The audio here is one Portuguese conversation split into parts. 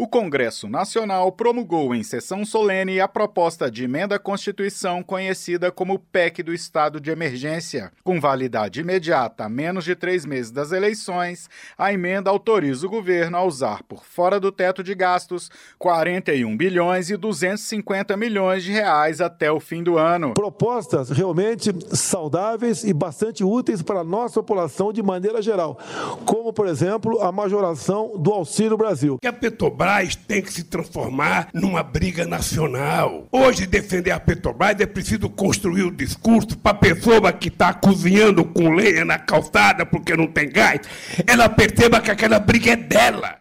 O Congresso Nacional promulgou em sessão solene a proposta de emenda à Constituição conhecida como PEC do Estado de Emergência. Com validade imediata a menos de três meses das eleições, a emenda autoriza o governo a usar, por fora do teto de gastos, 41 bilhões e 250 milhões de reais até o fim do ano. Propostas realmente saudáveis e bastante úteis para a nossa população de maneira geral, como, por exemplo, a majoração do Auxílio Brasil. Que a Petrobras Petrobras tem que se transformar numa briga nacional. Hoje, defender a Petrobras é preciso construir o discurso para a pessoa que está cozinhando com lenha na calçada porque não tem gás, ela perceba que aquela briga é dela.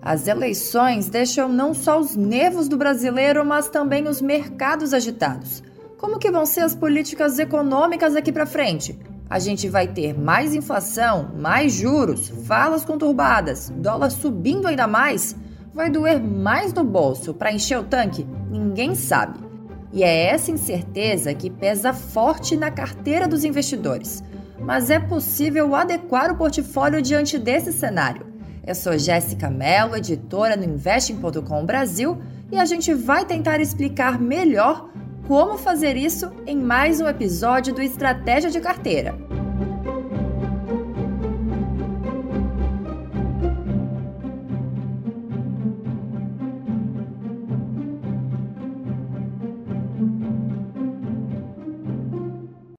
As eleições deixam não só os nervos do brasileiro, mas também os mercados agitados. Como que vão ser as políticas econômicas daqui para frente? A gente vai ter mais inflação, mais juros, falas conturbadas, dólar subindo ainda mais? Vai doer mais no bolso para encher o tanque? Ninguém sabe. E é essa incerteza que pesa forte na carteira dos investidores. Mas é possível adequar o portfólio diante desse cenário. Eu sou Jéssica Mello, editora no Investing.com Brasil, e a gente vai tentar explicar melhor como fazer isso em mais um episódio do Estratégia de Carteira.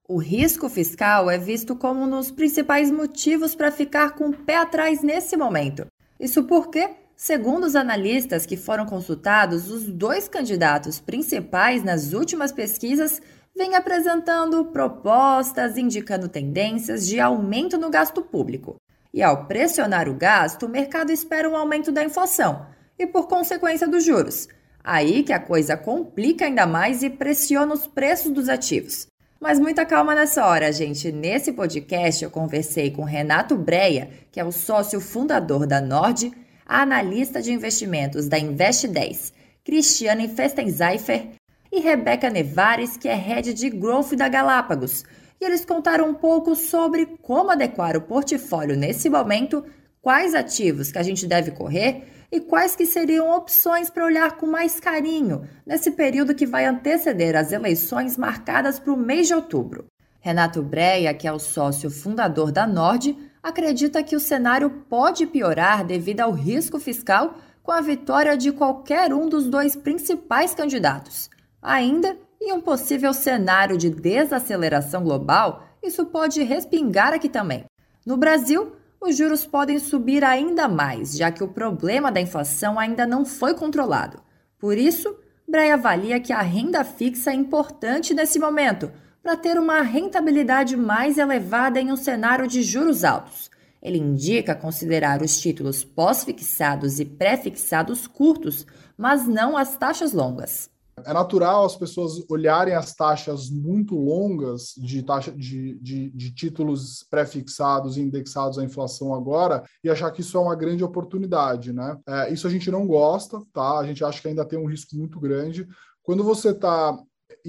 O risco fiscal é visto como um dos principais motivos para ficar com o pé atrás nesse momento. Isso porque Segundo os analistas que foram consultados, os dois candidatos principais nas últimas pesquisas vêm apresentando propostas indicando tendências de aumento no gasto público. E ao pressionar o gasto, o mercado espera um aumento da inflação e, por consequência, dos juros. Aí que a coisa complica ainda mais e pressiona os preços dos ativos. Mas muita calma nessa hora, gente. Nesse podcast eu conversei com Renato Breia, que é o sócio fundador da Nord a analista de investimentos da Invest 10, Cristiane Festenzeifer, e Rebeca Nevares, que é head de growth da Galápagos. E eles contaram um pouco sobre como adequar o portfólio nesse momento, quais ativos que a gente deve correr e quais que seriam opções para olhar com mais carinho nesse período que vai anteceder as eleições marcadas para o mês de outubro. Renato Breia, que é o sócio fundador da Nord, acredita que o cenário pode piorar devido ao risco fiscal com a vitória de qualquer um dos dois principais candidatos. Ainda, em um possível cenário de desaceleração global, isso pode respingar aqui também. No Brasil, os juros podem subir ainda mais, já que o problema da inflação ainda não foi controlado. Por isso, Bray avalia que a renda fixa é importante nesse momento para ter uma rentabilidade mais elevada em um cenário de juros altos. Ele indica considerar os títulos pós-fixados e pré-fixados curtos, mas não as taxas longas. É natural as pessoas olharem as taxas muito longas de taxa de, de, de títulos pré-fixados e indexados à inflação agora e achar que isso é uma grande oportunidade, né? É, isso a gente não gosta, tá? A gente acha que ainda tem um risco muito grande. Quando você está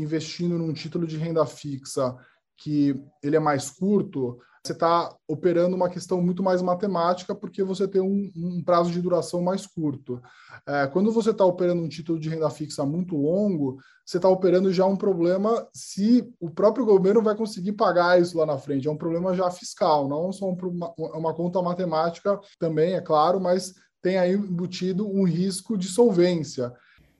investindo num título de renda fixa que ele é mais curto, você está operando uma questão muito mais matemática porque você tem um, um prazo de duração mais curto. É, quando você está operando um título de renda fixa muito longo, você está operando já um problema se o próprio governo vai conseguir pagar isso lá na frente. É um problema já fiscal, não só uma, uma conta matemática também, é claro, mas tem aí embutido um risco de solvência.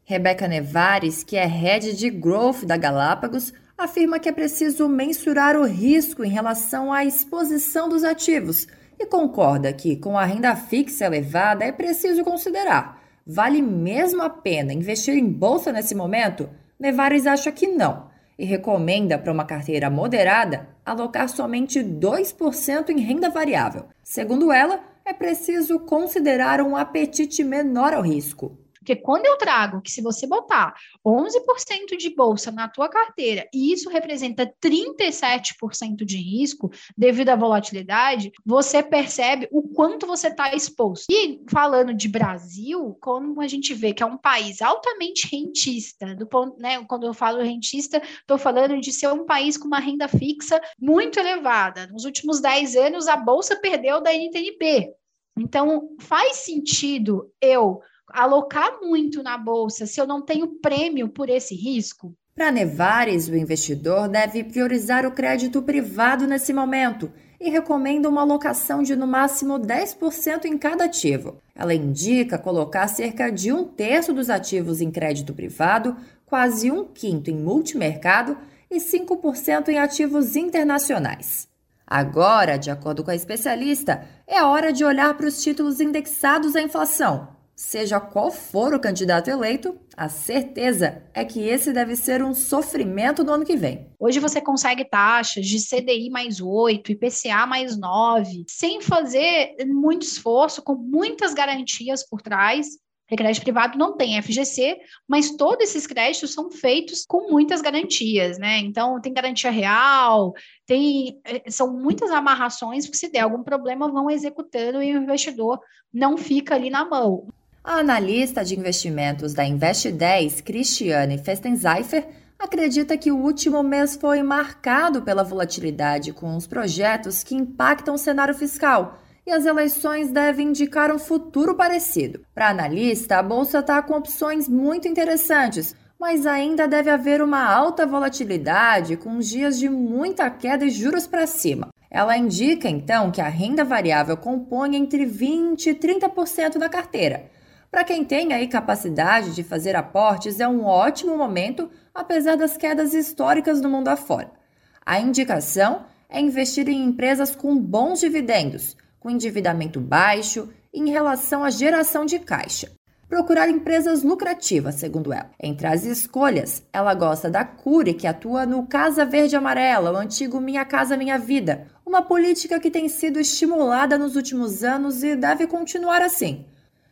Rebeca Nevares, que é head de growth da Galápagos, afirma que é preciso mensurar o risco em relação à exposição dos ativos e concorda que, com a renda fixa elevada, é preciso considerar. Vale mesmo a pena investir em bolsa nesse momento? Nevares acha que não e recomenda para uma carteira moderada alocar somente 2% em renda variável. Segundo ela, é preciso considerar um apetite menor ao risco Porque quando eu trago que se você botar 11% de bolsa na tua carteira e isso representa 37% de risco devido à volatilidade, você percebe o quanto você está exposto. E falando de Brasil, como a gente vê que é um país altamente rentista, do ponto, né, quando eu falo rentista, estou falando de ser um país com uma renda fixa muito elevada. Nos últimos 10 anos, a bolsa perdeu da NTNB. Então, faz sentido eu alocar muito na bolsa se eu não tenho prêmio por esse risco? Para Nevares, o investidor deve priorizar o crédito privado nesse momento e recomenda uma alocação de no máximo 10% em cada ativo. Ela indica colocar cerca de um terço dos ativos em crédito privado, quase um quinto em multimercado e 5% em ativos internacionais. Agora, de acordo com a especialista, é hora de olhar para os títulos indexados à inflação. Seja qual for o candidato eleito, a certeza é que esse deve ser um sofrimento no ano que vem. Hoje você consegue taxas de CDI mais 8, IPCA mais 9, sem fazer muito esforço, com muitas garantias por trás. Porque crédito privado não tem FGC, mas todos esses créditos são feitos com muitas garantias, né? Então, tem garantia real, tem, eh, são muitas amarrações que, se der algum problema, vão executando e o investidor não fica ali na mão. A analista de investimentos da Invest 10, Cristiane Festenzeifer, acredita que o último mês foi marcado pela volatilidade com os projetos que impactam o cenário fiscal e as eleições devem indicar um futuro parecido. Para a analista, a bolsa está com opções muito interessantes, mas ainda deve haver uma alta volatilidade com dias de muita queda e juros para cima. Ela indica então que a renda variável compõe entre 20 e 30% da carteira. Para quem tem aí capacidade de fazer aportes, é um ótimo momento, apesar das quedas históricas do mundo afora. A indicação é investir em empresas com bons dividendos, com endividamento baixo em relação à geração de caixa. Procurar empresas lucrativas, segundo ela. Entre as escolhas, ela gosta da Cure, que atua no Casa Verde Amarela, o antigo Minha Casa Minha Vida, uma política que tem sido estimulada nos últimos anos e deve continuar assim.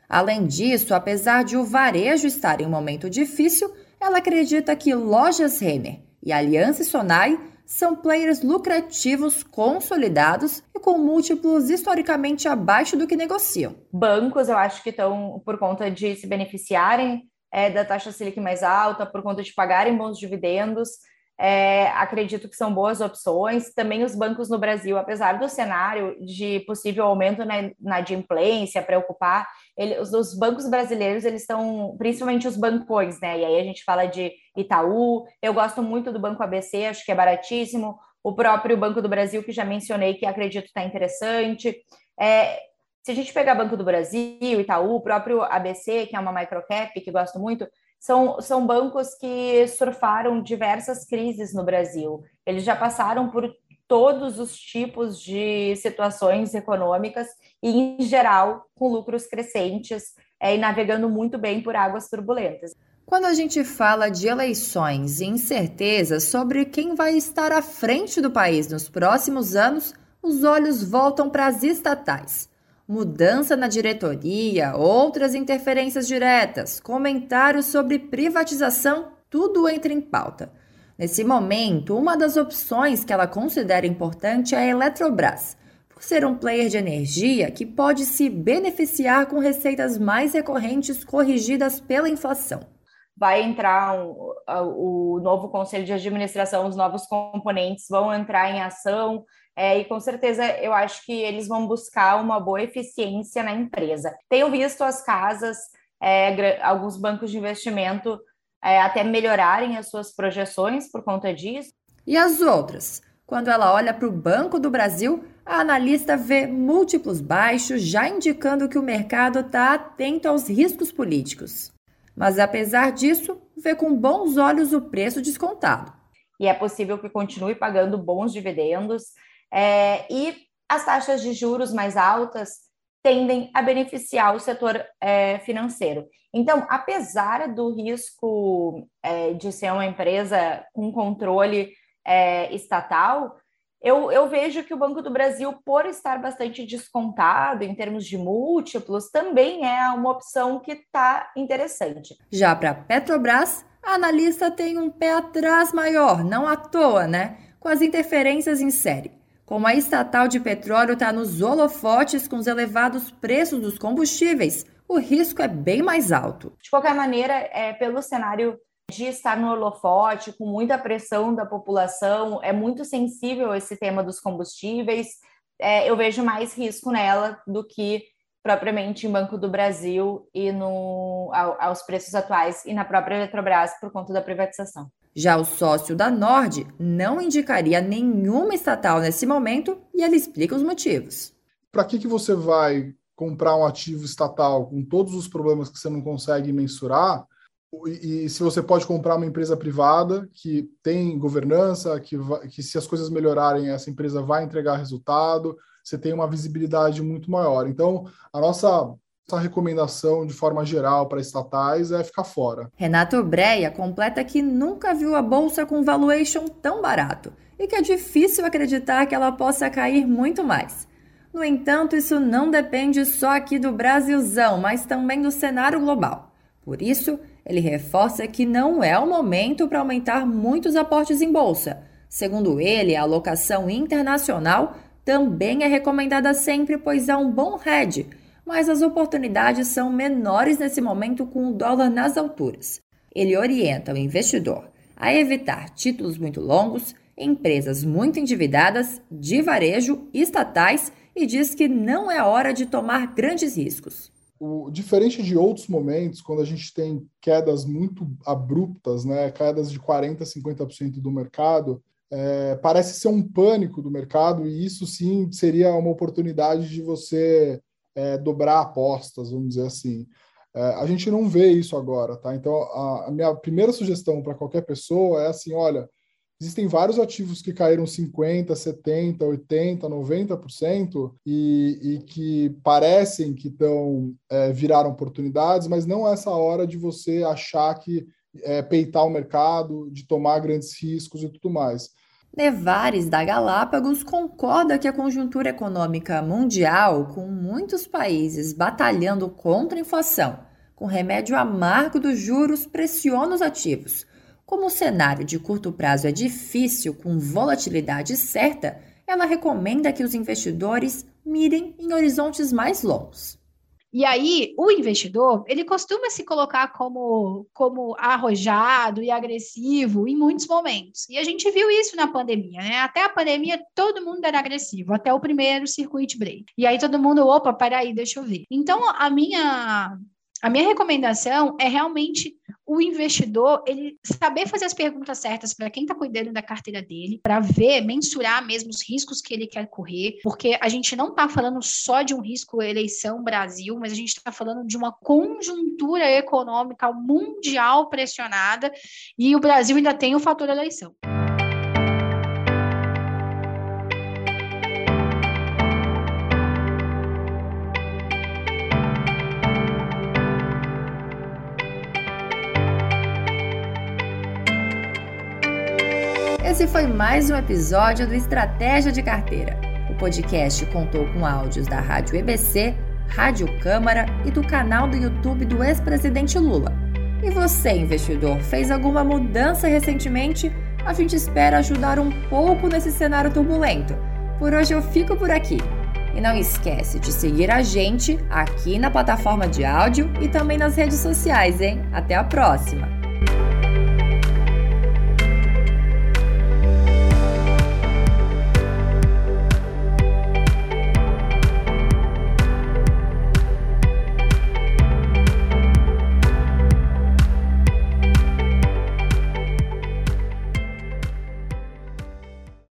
Além disso, apesar de o varejo estar em um momento difícil, ela acredita que Lojas Renner e Aliança Sonai são players lucrativos, consolidados e com múltiplos historicamente abaixo do que negociam. Bancos, eu acho que estão, por conta de se beneficiarem é, da taxa Selic mais alta, por conta de pagarem bons dividendos, é, acredito que são boas opções. Também os bancos no Brasil, apesar do cenário de possível aumento na, na adimplência, preocupar, ele, os, os, bancos brasileiros, eles estão, principalmente os bancões, né? E aí a gente fala de Itaú, eu gosto muito do Banco ABC, acho que é baratíssimo. O próprio Banco do Brasil, que já mencionei, que acredito está interessante. É, se a gente pegar Banco do Brasil, Itaú, o próprio ABC, que é uma microcap, que gosto muito, são, são bancos que surfaram diversas crises no Brasil. Eles já passaram por todos os tipos de situações econômicas e, em geral, com lucros crescentes é, e navegando muito bem por águas turbulentas. Quando a gente fala de eleições e incertezas sobre quem vai estar à frente do país nos próximos anos, os olhos voltam para as estatais mudança na diretoria, outras interferências diretas, comentários sobre privatização, tudo entra em pauta. Nesse momento, uma das opções que ela considera importante é a Eletrobras, por ser um player de energia que pode se beneficiar com receitas mais recorrentes corrigidas pela inflação. Vai entrar um, o novo conselho de administração, os novos componentes vão entrar em ação é, e com certeza eu acho que eles vão buscar uma boa eficiência na empresa. Tenho visto as casas, é, alguns bancos de investimento é, até melhorarem as suas projeções por conta disso. E as outras? Quando ela olha para o Banco do Brasil, a analista vê múltiplos baixos, já indicando que o mercado está atento aos riscos políticos. Mas apesar disso, vê com bons olhos o preço descontado. E é possível que continue pagando bons dividendos, é, e as taxas de juros mais altas tendem a beneficiar o setor é, financeiro. Então, apesar do risco é, de ser uma empresa com controle é, estatal, eu, eu vejo que o Banco do Brasil, por estar bastante descontado em termos de múltiplos, também é uma opção que está interessante. Já para Petrobras, a analista tem um pé atrás maior, não à toa, né? Com as interferências em série. Como a estatal de petróleo está nos holofotes com os elevados preços dos combustíveis, o risco é bem mais alto. De qualquer maneira, é, pelo cenário de estar no holofote, com muita pressão da população, é muito sensível esse tema dos combustíveis. É, eu vejo mais risco nela do que propriamente em Banco do Brasil e no, aos preços atuais e na própria Eletrobras por conta da privatização. Já o sócio da Nord não indicaria nenhuma estatal nesse momento e ele explica os motivos. Para que, que você vai comprar um ativo estatal com todos os problemas que você não consegue mensurar e, se você pode comprar uma empresa privada que tem governança, que, que se as coisas melhorarem, essa empresa vai entregar resultado, você tem uma visibilidade muito maior. Então, a nossa, nossa recomendação de forma geral para estatais é ficar fora. Renato Breia completa que nunca viu a bolsa com valuation tão barato e que é difícil acreditar que ela possa cair muito mais. No entanto, isso não depende só aqui do Brasilzão, mas também do cenário global. Por isso, ele reforça que não é o momento para aumentar muitos aportes em bolsa. Segundo ele, a alocação internacional também é recomendada sempre, pois há um bom hedge, mas as oportunidades são menores nesse momento com o dólar nas alturas. Ele orienta o investidor a evitar títulos muito longos, empresas muito endividadas, de varejo, estatais e diz que não é hora de tomar grandes riscos o, diferente de outros momentos, quando a gente tem quedas muito abruptas, né, quedas de 40%, 50% do mercado, é, parece ser um pânico do mercado, e isso sim seria uma oportunidade de você é, dobrar apostas, vamos dizer assim. É, a gente não vê isso agora, tá? Então, a, a minha primeira sugestão para qualquer pessoa é assim: olha, Existem vários ativos que caíram 50%, 70%, 80%, 90% e, e que parecem que estão é, viraram oportunidades, mas não é essa hora de você achar que é, peitar o mercado, de tomar grandes riscos e tudo mais. Nevares da Galápagos concorda que a conjuntura econômica mundial, com muitos países batalhando contra a inflação, com remédio amargo dos juros, pressiona os ativos como o cenário de curto prazo é difícil, com volatilidade certa, ela recomenda que os investidores mirem em horizontes mais longos. E aí, o investidor, ele costuma se colocar como, como arrojado e agressivo em muitos momentos. E a gente viu isso na pandemia, né? Até a pandemia, todo mundo era agressivo, até o primeiro circuit break. E aí todo mundo, opa, peraí, deixa eu ver. Então, a minha, a minha recomendação é realmente o investidor ele saber fazer as perguntas certas para quem está cuidando da carteira dele, para ver, mensurar mesmo os riscos que ele quer correr, porque a gente não está falando só de um risco eleição Brasil, mas a gente está falando de uma conjuntura econômica mundial pressionada e o Brasil ainda tem o fator eleição. Esse foi mais um episódio do Estratégia de Carteira. O podcast contou com áudios da Rádio EBC, Rádio Câmara e do canal do YouTube do ex-presidente Lula. E você, investidor, fez alguma mudança recentemente? A gente espera ajudar um pouco nesse cenário turbulento. Por hoje eu fico por aqui. E não esquece de seguir a gente aqui na plataforma de áudio e também nas redes sociais, hein? Até a próxima!